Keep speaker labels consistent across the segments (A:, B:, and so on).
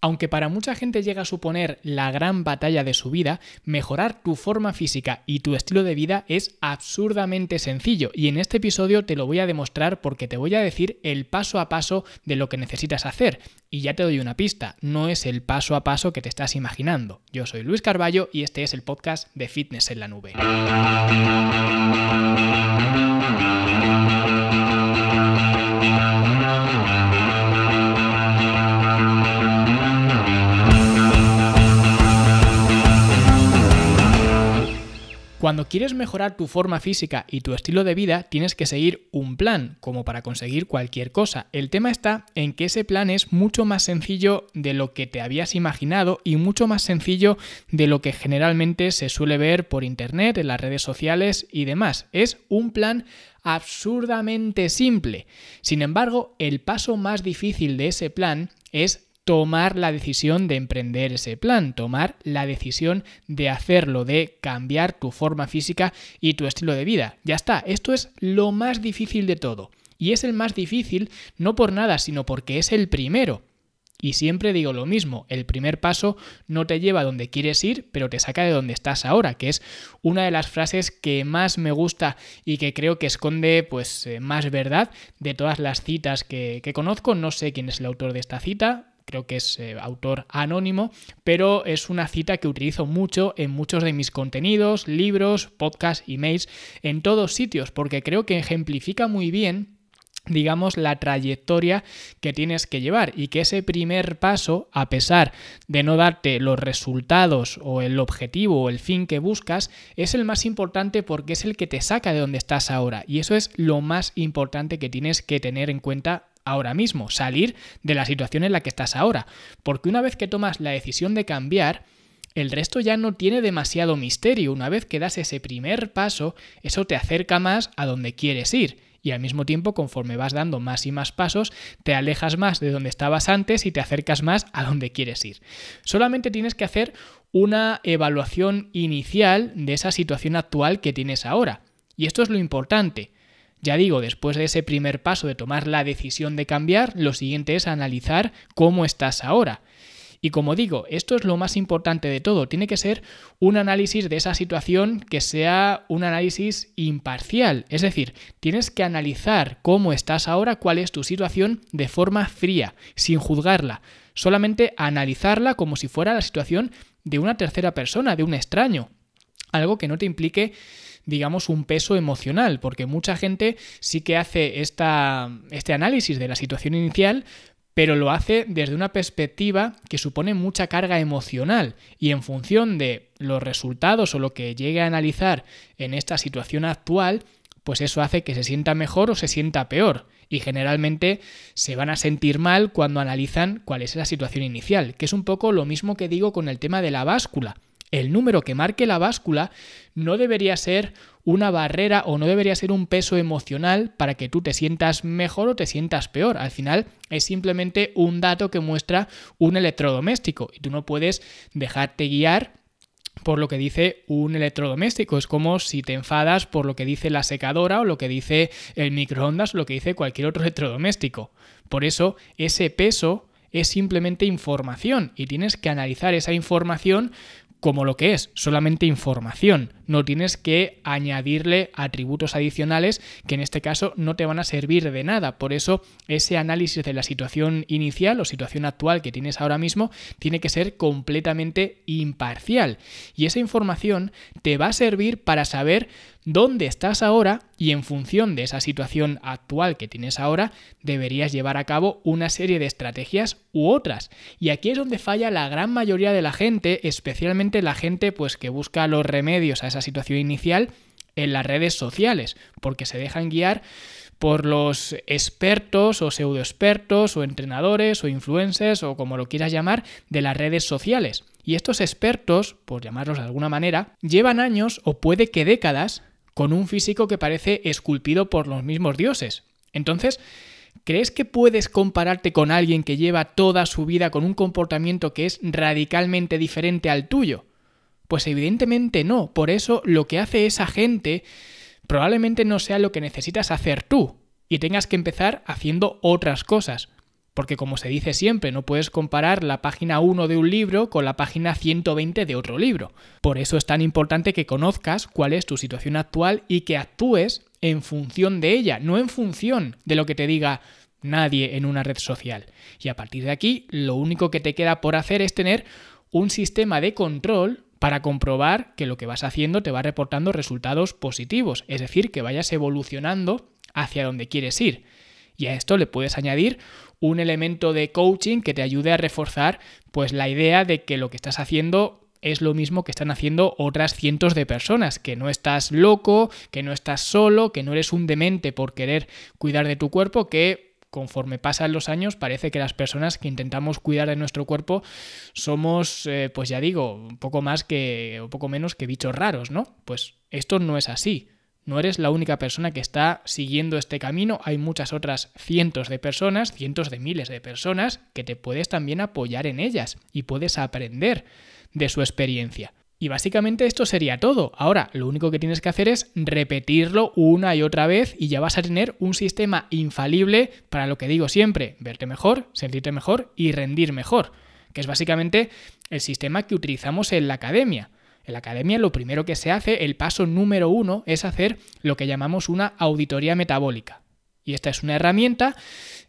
A: Aunque para mucha gente llega a suponer la gran batalla de su vida, mejorar tu forma física y tu estilo de vida es absurdamente sencillo y en este episodio te lo voy a demostrar porque te voy a decir el paso a paso de lo que necesitas hacer. Y ya te doy una pista, no es el paso a paso que te estás imaginando. Yo soy Luis Carballo y este es el podcast de Fitness en la Nube. Cuando quieres mejorar tu forma física y tu estilo de vida, tienes que seguir un plan, como para conseguir cualquier cosa. El tema está en que ese plan es mucho más sencillo de lo que te habías imaginado y mucho más sencillo de lo que generalmente se suele ver por internet, en las redes sociales y demás. Es un plan absurdamente simple. Sin embargo, el paso más difícil de ese plan es tomar la decisión de emprender ese plan, tomar la decisión de hacerlo, de cambiar tu forma física y tu estilo de vida. Ya está, esto es lo más difícil de todo. Y es el más difícil no por nada, sino porque es el primero. Y siempre digo lo mismo, el primer paso no te lleva a donde quieres ir, pero te saca de donde estás ahora, que es una de las frases que más me gusta y que creo que esconde pues eh, más verdad de todas las citas que, que conozco. No sé quién es el autor de esta cita, creo que es eh, autor anónimo, pero es una cita que utilizo mucho en muchos de mis contenidos, libros, podcasts, emails, en todos sitios, porque creo que ejemplifica muy bien digamos, la trayectoria que tienes que llevar y que ese primer paso, a pesar de no darte los resultados o el objetivo o el fin que buscas, es el más importante porque es el que te saca de donde estás ahora. Y eso es lo más importante que tienes que tener en cuenta ahora mismo, salir de la situación en la que estás ahora. Porque una vez que tomas la decisión de cambiar, el resto ya no tiene demasiado misterio. Una vez que das ese primer paso, eso te acerca más a donde quieres ir. Y al mismo tiempo, conforme vas dando más y más pasos, te alejas más de donde estabas antes y te acercas más a donde quieres ir. Solamente tienes que hacer una evaluación inicial de esa situación actual que tienes ahora. Y esto es lo importante. Ya digo, después de ese primer paso de tomar la decisión de cambiar, lo siguiente es analizar cómo estás ahora. Y como digo, esto es lo más importante de todo. Tiene que ser un análisis de esa situación que sea un análisis imparcial. Es decir, tienes que analizar cómo estás ahora, cuál es tu situación de forma fría, sin juzgarla. Solamente analizarla como si fuera la situación de una tercera persona, de un extraño. Algo que no te implique digamos, un peso emocional, porque mucha gente sí que hace esta, este análisis de la situación inicial, pero lo hace desde una perspectiva que supone mucha carga emocional y en función de los resultados o lo que llegue a analizar en esta situación actual, pues eso hace que se sienta mejor o se sienta peor. Y generalmente se van a sentir mal cuando analizan cuál es la situación inicial, que es un poco lo mismo que digo con el tema de la báscula el número que marque la báscula no debería ser una barrera o no debería ser un peso emocional para que tú te sientas mejor o te sientas peor. Al final es simplemente un dato que muestra un electrodoméstico y tú no puedes dejarte guiar por lo que dice un electrodoméstico. Es como si te enfadas por lo que dice la secadora o lo que dice el microondas o lo que dice cualquier otro electrodoméstico. Por eso ese peso es simplemente información y tienes que analizar esa información como lo que es, solamente información. No tienes que añadirle atributos adicionales que en este caso no te van a servir de nada. Por eso ese análisis de la situación inicial o situación actual que tienes ahora mismo tiene que ser completamente imparcial. Y esa información te va a servir para saber dónde estás ahora y en función de esa situación actual que tienes ahora deberías llevar a cabo una serie de estrategias u otras. Y aquí es donde falla la gran mayoría de la gente, especialmente la gente pues que busca los remedios a esa situación inicial en las redes sociales, porque se dejan guiar por los expertos o pseudoexpertos o entrenadores o influencers o como lo quieras llamar de las redes sociales. Y estos expertos, por llamarlos de alguna manera, llevan años o puede que décadas con un físico que parece esculpido por los mismos dioses. Entonces, ¿crees que puedes compararte con alguien que lleva toda su vida con un comportamiento que es radicalmente diferente al tuyo? Pues evidentemente no. Por eso lo que hace esa gente probablemente no sea lo que necesitas hacer tú y tengas que empezar haciendo otras cosas. Porque como se dice siempre, no puedes comparar la página 1 de un libro con la página 120 de otro libro. Por eso es tan importante que conozcas cuál es tu situación actual y que actúes en función de ella, no en función de lo que te diga nadie en una red social. Y a partir de aquí, lo único que te queda por hacer es tener un sistema de control para comprobar que lo que vas haciendo te va reportando resultados positivos, es decir, que vayas evolucionando hacia donde quieres ir. Y a esto le puedes añadir un elemento de coaching que te ayude a reforzar pues la idea de que lo que estás haciendo es lo mismo que están haciendo otras cientos de personas, que no estás loco, que no estás solo, que no eres un demente por querer cuidar de tu cuerpo, que conforme pasan los años parece que las personas que intentamos cuidar de nuestro cuerpo somos, eh, pues ya digo, un poco más que, un poco menos que bichos raros, ¿no? Pues esto no es así. No eres la única persona que está siguiendo este camino, hay muchas otras cientos de personas, cientos de miles de personas que te puedes también apoyar en ellas y puedes aprender de su experiencia. Y básicamente esto sería todo. Ahora, lo único que tienes que hacer es repetirlo una y otra vez y ya vas a tener un sistema infalible para lo que digo siempre, verte mejor, sentirte mejor y rendir mejor, que es básicamente el sistema que utilizamos en la academia. En la academia lo primero que se hace, el paso número uno, es hacer lo que llamamos una auditoría metabólica. Y esta es una herramienta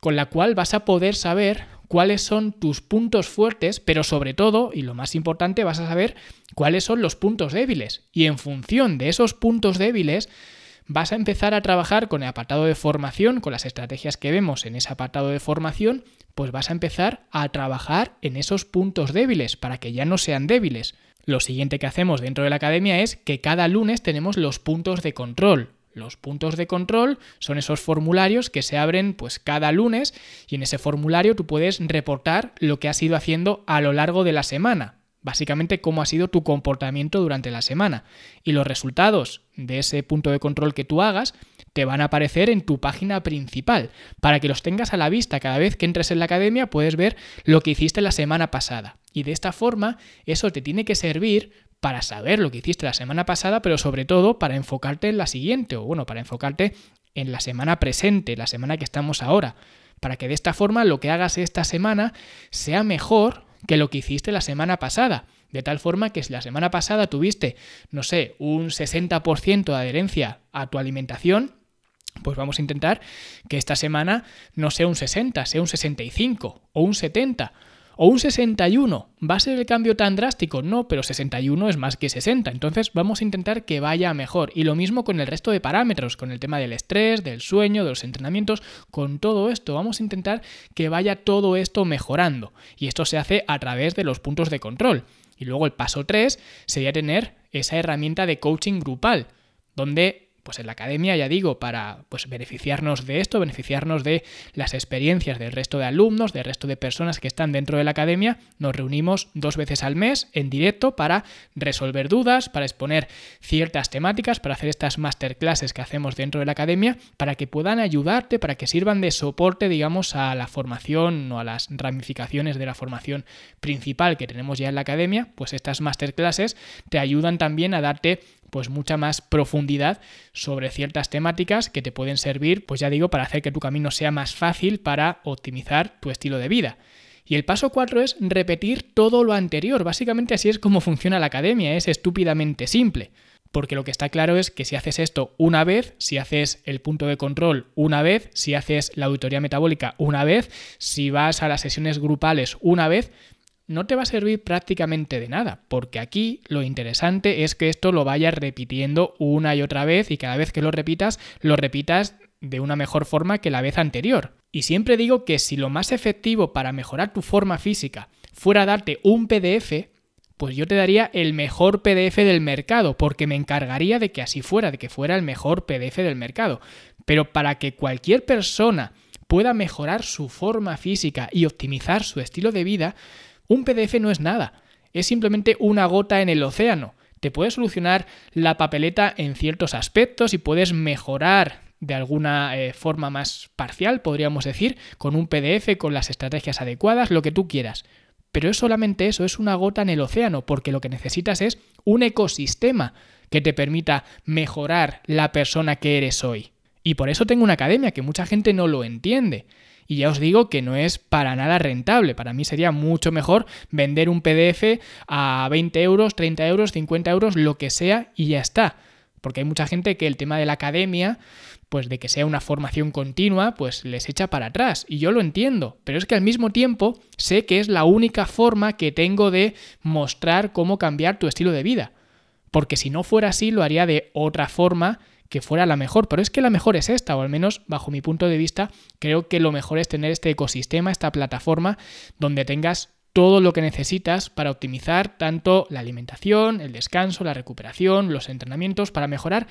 A: con la cual vas a poder saber cuáles son tus puntos fuertes, pero sobre todo, y lo más importante, vas a saber cuáles son los puntos débiles. Y en función de esos puntos débiles, vas a empezar a trabajar con el apartado de formación, con las estrategias que vemos en ese apartado de formación, pues vas a empezar a trabajar en esos puntos débiles para que ya no sean débiles. Lo siguiente que hacemos dentro de la academia es que cada lunes tenemos los puntos de control, los puntos de control son esos formularios que se abren pues cada lunes y en ese formulario tú puedes reportar lo que has ido haciendo a lo largo de la semana. Básicamente cómo ha sido tu comportamiento durante la semana. Y los resultados de ese punto de control que tú hagas te van a aparecer en tu página principal. Para que los tengas a la vista cada vez que entres en la academia puedes ver lo que hiciste la semana pasada. Y de esta forma eso te tiene que servir para saber lo que hiciste la semana pasada, pero sobre todo para enfocarte en la siguiente, o bueno, para enfocarte en la semana presente, la semana que estamos ahora, para que de esta forma lo que hagas esta semana sea mejor que lo que hiciste la semana pasada. De tal forma que si la semana pasada tuviste, no sé, un 60% de adherencia a tu alimentación, pues vamos a intentar que esta semana no sea un 60, sea un 65 o un 70 o un 61. ¿Va a ser el cambio tan drástico? No, pero 61 es más que 60. Entonces vamos a intentar que vaya mejor. Y lo mismo con el resto de parámetros, con el tema del estrés, del sueño, de los entrenamientos, con todo esto. Vamos a intentar que vaya todo esto mejorando. Y esto se hace a través de los puntos de control. Y luego el paso 3 sería tener esa herramienta de coaching grupal, donde pues en la academia, ya digo, para pues, beneficiarnos de esto, beneficiarnos de las experiencias del resto de alumnos, del resto de personas que están dentro de la academia, nos reunimos dos veces al mes en directo para resolver dudas, para exponer ciertas temáticas, para hacer estas masterclasses que hacemos dentro de la academia, para que puedan ayudarte, para que sirvan de soporte, digamos, a la formación o a las ramificaciones de la formación principal que tenemos ya en la academia, pues estas masterclasses te ayudan también a darte pues mucha más profundidad sobre ciertas temáticas que te pueden servir, pues ya digo, para hacer que tu camino sea más fácil para optimizar tu estilo de vida. Y el paso 4 es repetir todo lo anterior. Básicamente así es como funciona la academia, es estúpidamente simple. Porque lo que está claro es que si haces esto una vez, si haces el punto de control una vez, si haces la auditoría metabólica una vez, si vas a las sesiones grupales una vez, no te va a servir prácticamente de nada, porque aquí lo interesante es que esto lo vayas repitiendo una y otra vez y cada vez que lo repitas, lo repitas de una mejor forma que la vez anterior. Y siempre digo que si lo más efectivo para mejorar tu forma física fuera darte un PDF, pues yo te daría el mejor PDF del mercado, porque me encargaría de que así fuera, de que fuera el mejor PDF del mercado. Pero para que cualquier persona pueda mejorar su forma física y optimizar su estilo de vida, un PDF no es nada, es simplemente una gota en el océano. Te puede solucionar la papeleta en ciertos aspectos y puedes mejorar de alguna eh, forma más parcial, podríamos decir, con un PDF, con las estrategias adecuadas, lo que tú quieras. Pero es solamente eso, es una gota en el océano, porque lo que necesitas es un ecosistema que te permita mejorar la persona que eres hoy. Y por eso tengo una academia que mucha gente no lo entiende. Y ya os digo que no es para nada rentable. Para mí sería mucho mejor vender un PDF a 20 euros, 30 euros, 50 euros, lo que sea, y ya está. Porque hay mucha gente que el tema de la academia, pues de que sea una formación continua, pues les echa para atrás. Y yo lo entiendo. Pero es que al mismo tiempo sé que es la única forma que tengo de mostrar cómo cambiar tu estilo de vida. Porque si no fuera así, lo haría de otra forma que fuera la mejor, pero es que la mejor es esta, o al menos bajo mi punto de vista, creo que lo mejor es tener este ecosistema, esta plataforma, donde tengas todo lo que necesitas para optimizar tanto la alimentación, el descanso, la recuperación, los entrenamientos, para mejorar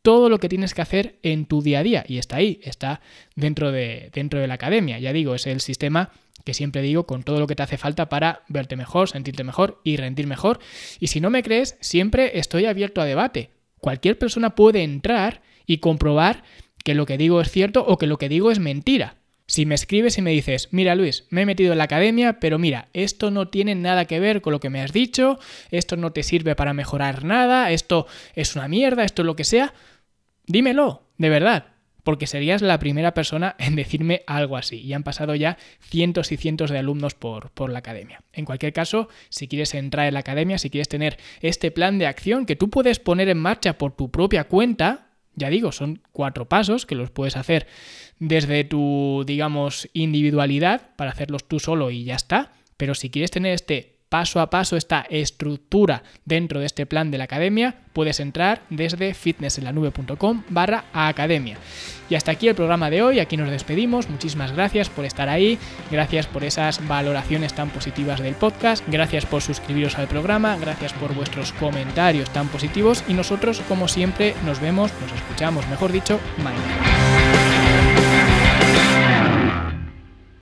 A: todo lo que tienes que hacer en tu día a día. Y está ahí, está dentro de, dentro de la academia. Ya digo, es el sistema que siempre digo con todo lo que te hace falta para verte mejor, sentirte mejor y rendir mejor. Y si no me crees, siempre estoy abierto a debate. Cualquier persona puede entrar y comprobar que lo que digo es cierto o que lo que digo es mentira. Si me escribes y me dices, mira Luis, me he metido en la academia, pero mira, esto no tiene nada que ver con lo que me has dicho, esto no te sirve para mejorar nada, esto es una mierda, esto es lo que sea, dímelo, de verdad, porque serías la primera persona en decirme algo así. Y han pasado ya cientos y cientos de alumnos por, por, la academia. En cualquier caso, si quieres entrar en la academia, si quieres tener este plan de acción que tú puedes poner en marcha por tu propia cuenta, ya digo, son cuatro pasos que los puedes hacer desde tu, digamos, individualidad para hacerlos tú solo y ya está. Pero si quieres tener este paso a paso esta estructura dentro de este plan de la academia, puedes entrar desde fitnessenlanube.com barra academia. Y hasta aquí el programa de hoy, aquí nos despedimos, muchísimas gracias por estar ahí, gracias por esas valoraciones tan positivas del podcast, gracias por suscribiros al programa, gracias por vuestros comentarios tan positivos y nosotros como siempre nos vemos, nos escuchamos, mejor dicho, mañana.